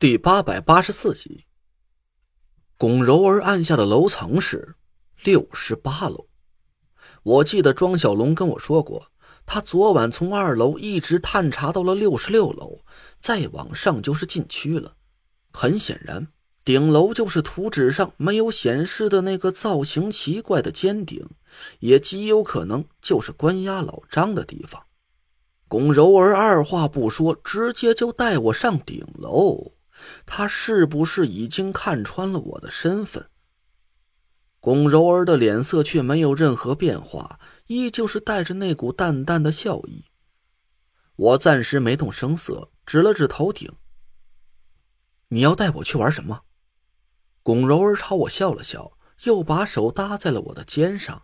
第八百八十四集，龚柔儿按下的楼层是六十八楼。我记得庄小龙跟我说过，他昨晚从二楼一直探查到了六十六楼，再往上就是禁区了。很显然，顶楼就是图纸上没有显示的那个造型奇怪的尖顶，也极有可能就是关押老张的地方。龚柔儿二话不说，直接就带我上顶楼。他是不是已经看穿了我的身份？龚柔儿的脸色却没有任何变化，依旧是带着那股淡淡的笑意。我暂时没动声色，指了指头顶：“你要带我去玩什么？”龚柔儿朝我笑了笑，又把手搭在了我的肩上。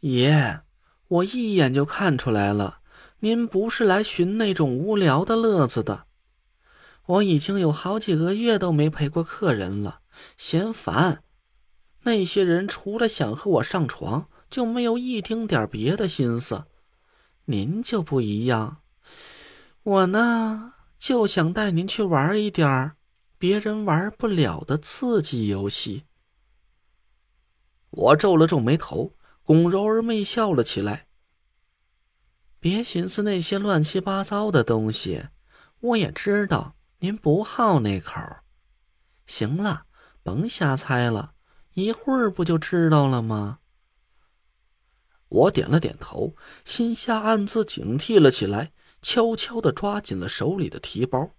爷，我一眼就看出来了，您不是来寻那种无聊的乐子的。我已经有好几个月都没陪过客人了，嫌烦。那些人除了想和我上床，就没有一丁点别的心思。您就不一样，我呢就想带您去玩一点别人玩不了的刺激游戏。我皱了皱眉头，龚柔儿媚笑了起来。别寻思那些乱七八糟的东西，我也知道。您不好那口，行了，甭瞎猜了，一会儿不就知道了吗？我点了点头，心下暗自警惕了起来，悄悄的抓紧了手里的提包。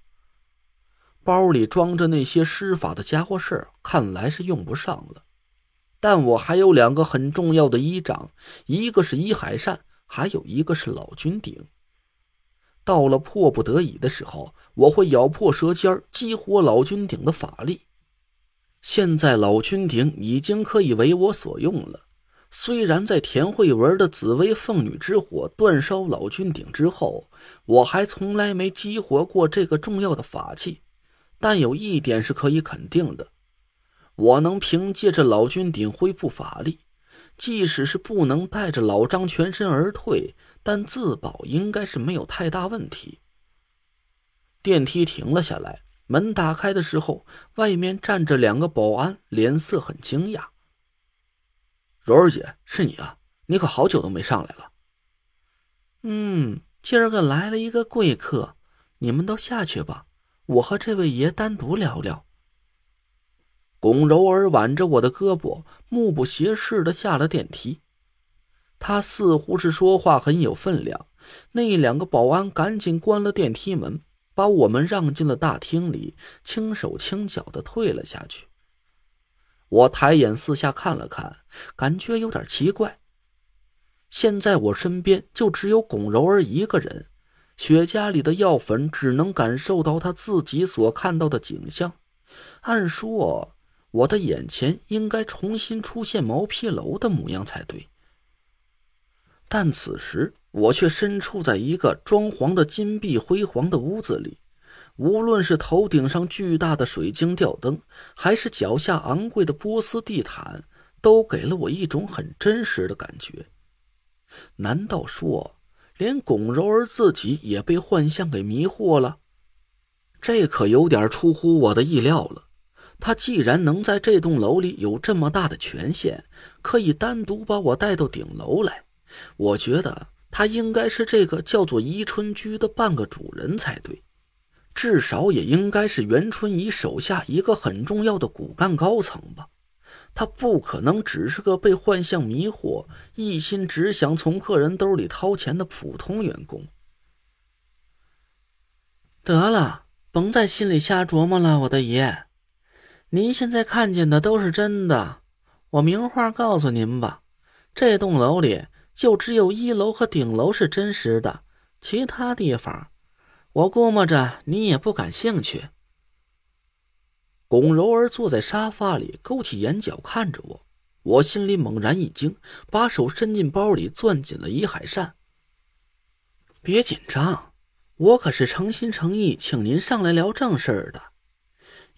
包里装着那些施法的家伙事儿，看来是用不上了，但我还有两个很重要的依仗，一个是依海扇，还有一个是老君鼎。到了迫不得已的时候，我会咬破舌尖激活老君鼎的法力。现在老君鼎已经可以为我所用了。虽然在田慧文的紫薇凤女之火煅烧老君鼎之后，我还从来没激活过这个重要的法器，但有一点是可以肯定的：我能凭借着老君鼎恢复法力。即使是不能带着老张全身而退，但自保应该是没有太大问题。电梯停了下来，门打开的时候，外面站着两个保安，脸色很惊讶。柔儿姐，是你啊？你可好久都没上来了。嗯，今儿个来了一个贵客，你们都下去吧，我和这位爷单独聊聊。龚柔儿挽着我的胳膊，目不斜视的下了电梯。他似乎是说话很有分量。那两个保安赶紧关了电梯门，把我们让进了大厅里，轻手轻脚的退了下去。我抬眼四下看了看，感觉有点奇怪。现在我身边就只有龚柔儿一个人，雪茄里的药粉只能感受到他自己所看到的景象。按说。我的眼前应该重新出现毛坯楼的模样才对，但此时我却身处在一个装潢的金碧辉煌的屋子里，无论是头顶上巨大的水晶吊灯，还是脚下昂贵的波斯地毯，都给了我一种很真实的感觉。难道说，连龚柔儿自己也被幻象给迷惑了？这可有点出乎我的意料了。他既然能在这栋楼里有这么大的权限，可以单独把我带到顶楼来，我觉得他应该是这个叫做宜春居的半个主人才对，至少也应该是袁春怡手下一个很重要的骨干高层吧。他不可能只是个被幻象迷惑、一心只想从客人兜里掏钱的普通员工。得了，甭在心里瞎琢磨了，我的爷。您现在看见的都是真的，我明话告诉您吧，这栋楼里就只有一楼和顶楼是真实的，其他地方，我估摸着你也不感兴趣。龚柔儿坐在沙发里，勾起眼角看着我，我心里猛然一惊，把手伸进包里，攥紧了一海扇。别紧张，我可是诚心诚意请您上来聊正事儿的。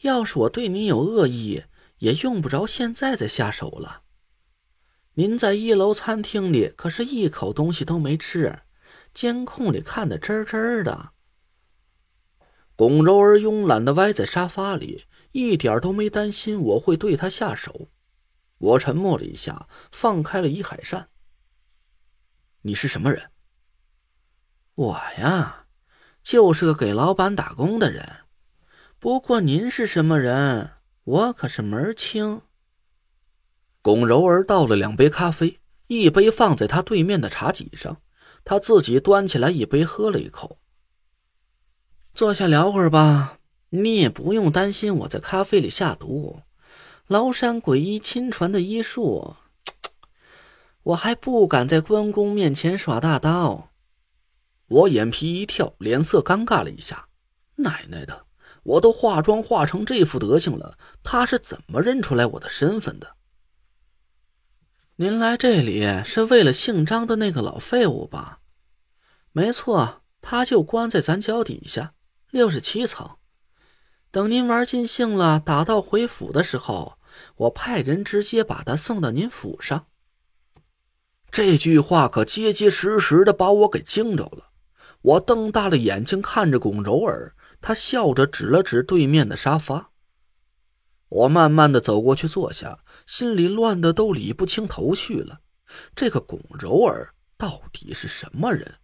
要是我对您有恶意，也用不着现在再下手了。您在一楼餐厅里可是一口东西都没吃，监控里看得真真的。龚柔儿慵懒的歪在沙发里，一点都没担心我会对她下手。我沉默了一下，放开了伊海善。你是什么人？我呀，就是个给老板打工的人。不过您是什么人，我可是门儿清。龚柔儿倒了两杯咖啡，一杯放在他对面的茶几上，他自己端起来一杯喝了一口。坐下聊会儿吧，你也不用担心我在咖啡里下毒。崂山鬼医亲传的医术，我还不敢在关公面前耍大刀。我眼皮一跳，脸色尴尬了一下。奶奶的，我都化妆化成这副德行了，他是怎么认出来我的身份的？您来这里是为了姓张的那个老废物吧？没错，他就关在咱脚底下。六十七层，等您玩尽兴了，打道回府的时候，我派人直接把他送到您府上。这句话可结结实实的把我给惊着了。我瞪大了眼睛看着龚柔儿，他笑着指了指对面的沙发。我慢慢的走过去坐下，心里乱的都理不清头绪了。这个龚柔儿到底是什么人？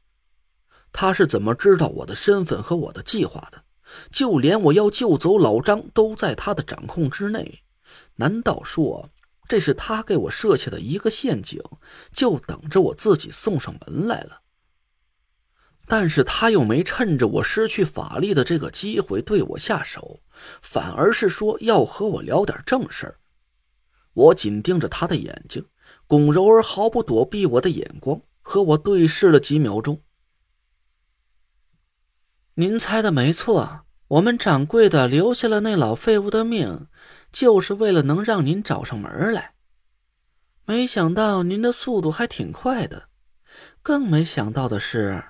他是怎么知道我的身份和我的计划的？就连我要救走老张都在他的掌控之内。难道说这是他给我设下的一个陷阱，就等着我自己送上门来了？但是他又没趁着我失去法力的这个机会对我下手，反而是说要和我聊点正事儿。我紧盯着他的眼睛，龚柔儿毫不躲避我的眼光，和我对视了几秒钟。您猜的没错，我们掌柜的留下了那老废物的命，就是为了能让您找上门来。没想到您的速度还挺快的，更没想到的是，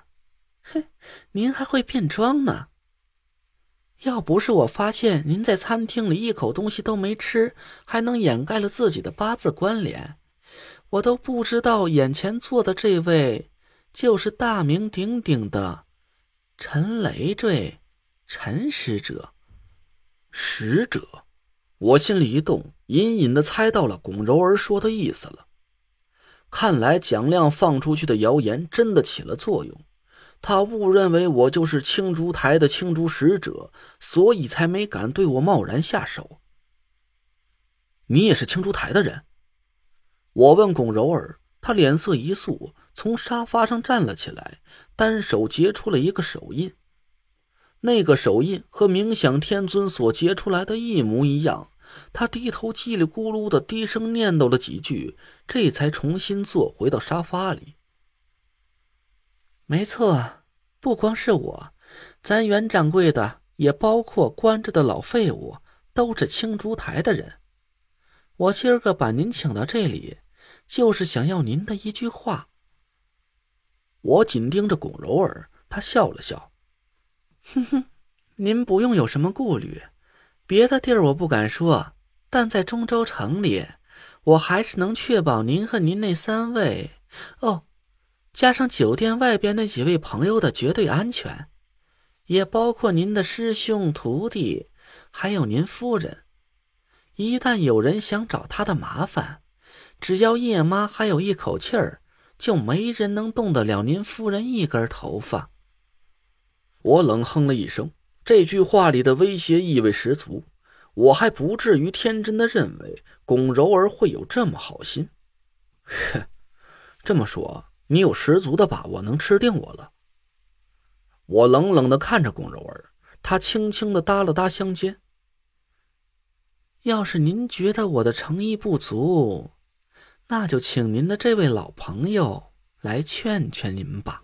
嘿，您还会变装呢。要不是我发现您在餐厅里一口东西都没吃，还能掩盖了自己的八字关联，我都不知道眼前坐的这位就是大名鼎鼎的。陈累赘，陈使者，使者，我心里一动，隐隐的猜到了龚柔儿说的意思了。看来蒋亮放出去的谣言真的起了作用，他误认为我就是青竹台的青竹使者，所以才没敢对我贸然下手。你也是青竹台的人？我问龚柔儿，他脸色一肃。从沙发上站了起来，单手结出了一个手印。那个手印和冥想天尊所结出来的一模一样。他低头叽里咕噜的低声念叨了几句，这才重新坐回到沙发里。没错，不光是我，咱袁掌柜的，也包括关着的老废物，都是青竹台的人。我今儿个把您请到这里，就是想要您的一句话。我紧盯着龚柔儿，她笑了笑，哼哼，您不用有什么顾虑，别的地儿我不敢说，但在中州城里，我还是能确保您和您那三位哦，加上酒店外边那几位朋友的绝对安全，也包括您的师兄、徒弟，还有您夫人。一旦有人想找他的麻烦，只要叶妈还有一口气儿。就没人能动得了您夫人一根头发。我冷哼了一声，这句话里的威胁意味十足。我还不至于天真的认为龚柔儿会有这么好心。哼，这么说，你有十足的把握能吃定我了？我冷冷的看着龚柔儿，她轻轻的搭了搭香肩。要是您觉得我的诚意不足，那就请您的这位老朋友来劝劝您吧。